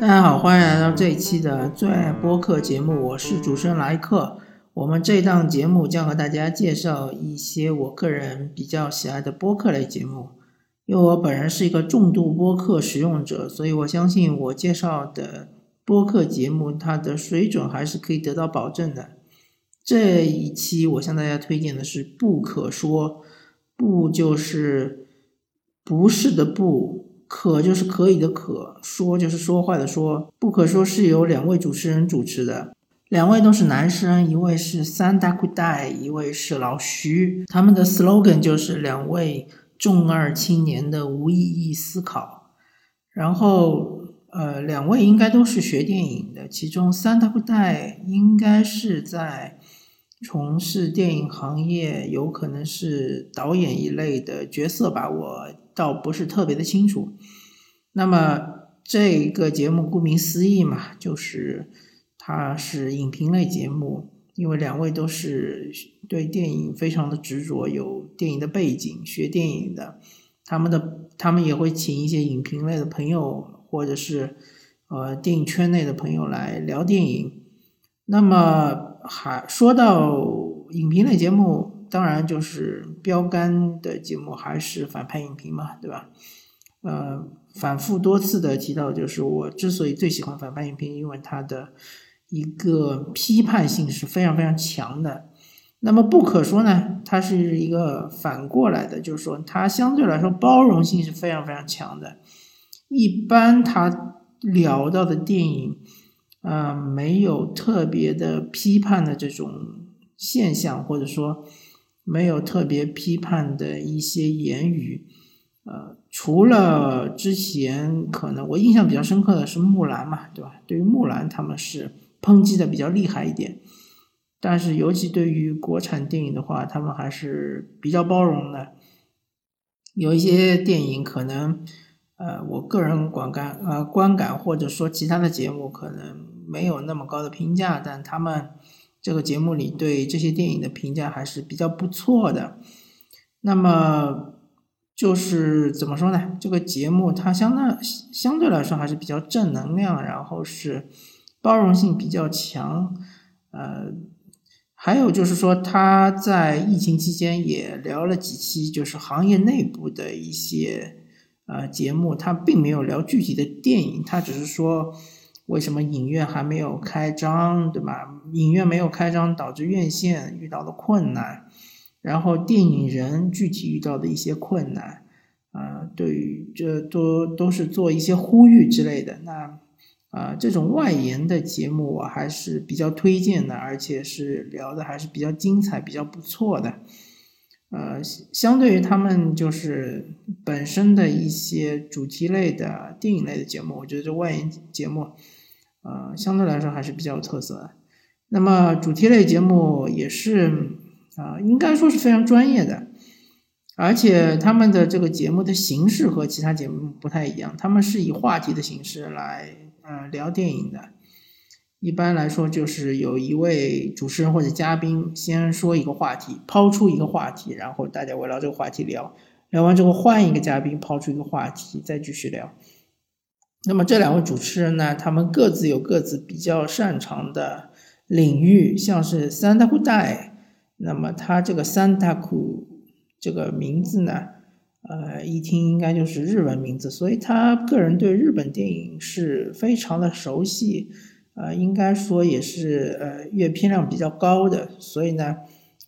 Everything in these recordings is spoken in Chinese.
大家好，欢迎来到这一期的最爱播客节目，我是主持人莱克。我们这档节目将和大家介绍一些我个人比较喜爱的播客类节目。因为我本人是一个重度播客使用者，所以我相信我介绍的播客节目它的水准还是可以得到保证的。这一期我向大家推荐的是《不可说》，不就是不是的不。可就是可以的可，说就是说话的说。不可说是由两位主持人主持的，两位都是男生，一位是三大裤带，一位是老徐。他们的 slogan 就是两位重二青年的无意义思考。然后，呃，两位应该都是学电影的，其中三大裤带应该是在从事电影行业，有可能是导演一类的角色吧，我。倒不是特别的清楚。那么这个节目顾名思义嘛，就是它是影评类节目，因为两位都是对电影非常的执着，有电影的背景，学电影的，他们的他们也会请一些影评类的朋友，或者是呃电影圈内的朋友来聊电影。那么还说到影评类节目。当然，就是标杆的节目还是反派影评嘛，对吧？呃，反复多次的提到，就是我之所以最喜欢反派影评，因为它的一个批判性是非常非常强的。那么不可说呢，它是一个反过来的，就是说它相对来说包容性是非常非常强的。一般他聊到的电影，呃，没有特别的批判的这种现象，或者说。没有特别批判的一些言语，呃，除了之前可能我印象比较深刻的是木兰嘛，对吧？对于木兰，他们是抨击的比较厉害一点，但是尤其对于国产电影的话，他们还是比较包容的。有一些电影可能，呃，我个人观感呃观感或者说其他的节目可能没有那么高的评价，但他们。这个节目里对这些电影的评价还是比较不错的。那么就是怎么说呢？这个节目它相当相对来说还是比较正能量，然后是包容性比较强。呃，还有就是说他在疫情期间也聊了几期，就是行业内部的一些呃节目，他并没有聊具体的电影，他只是说。为什么影院还没有开张，对吧？影院没有开张导致院线遇到的困难，然后电影人具体遇到的一些困难，啊，对于这都都是做一些呼吁之类的。那啊，这种外延的节目我还是比较推荐的，而且是聊的还是比较精彩、比较不错的。呃，相对于他们就是本身的一些主题类的电影类的节目，我觉得这外延节目。呃，相对来说还是比较有特色的。那么主题类节目也是啊，应该说是非常专业的，而且他们的这个节目的形式和其他节目不太一样，他们是以话题的形式来呃聊电影的。一般来说，就是有一位主持人或者嘉宾先说一个话题，抛出一个话题，然后大家围绕这个话题聊，聊完之后换一个嘉宾抛出一个话题，再继续聊。那么这两位主持人呢，他们各自有各自比较擅长的领域，像是三大库代，那么他这个三大库这个名字呢，呃，一听应该就是日文名字，所以他个人对日本电影是非常的熟悉，呃，应该说也是呃阅片量比较高的，所以呢，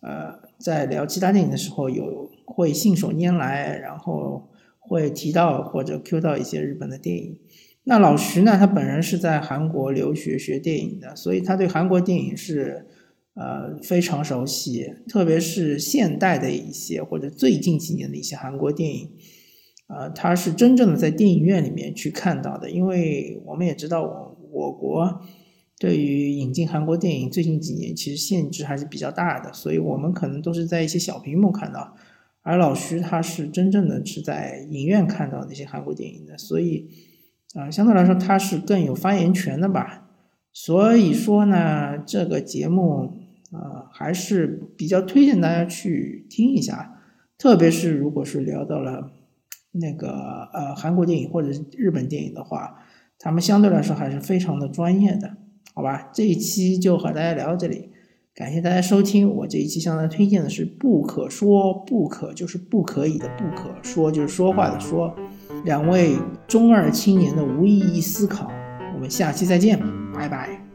呃，在聊其他电影的时候有会信手拈来，然后。会提到或者 Q 到一些日本的电影。那老徐呢？他本人是在韩国留学学电影的，所以他对韩国电影是呃非常熟悉，特别是现代的一些或者最近几年的一些韩国电影，呃，他是真正的在电影院里面去看到的。因为我们也知道，我我国对于引进韩国电影最近几年其实限制还是比较大的，所以我们可能都是在一些小屏幕看到。而老徐他是真正的是在影院看到那些韩国电影的，所以啊，相对来说他是更有发言权的吧。所以说呢，这个节目啊还是比较推荐大家去听一下，特别是如果是聊到了那个呃韩国电影或者是日本电影的话，他们相对来说还是非常的专业的，好吧？这一期就和大家聊到这里，感谢大家收听。我这一期向大家推荐的是《不可说不可》，就是不可以的不可说，就是说话的说。两位中二青年的无意义思考，我们下期再见，拜拜。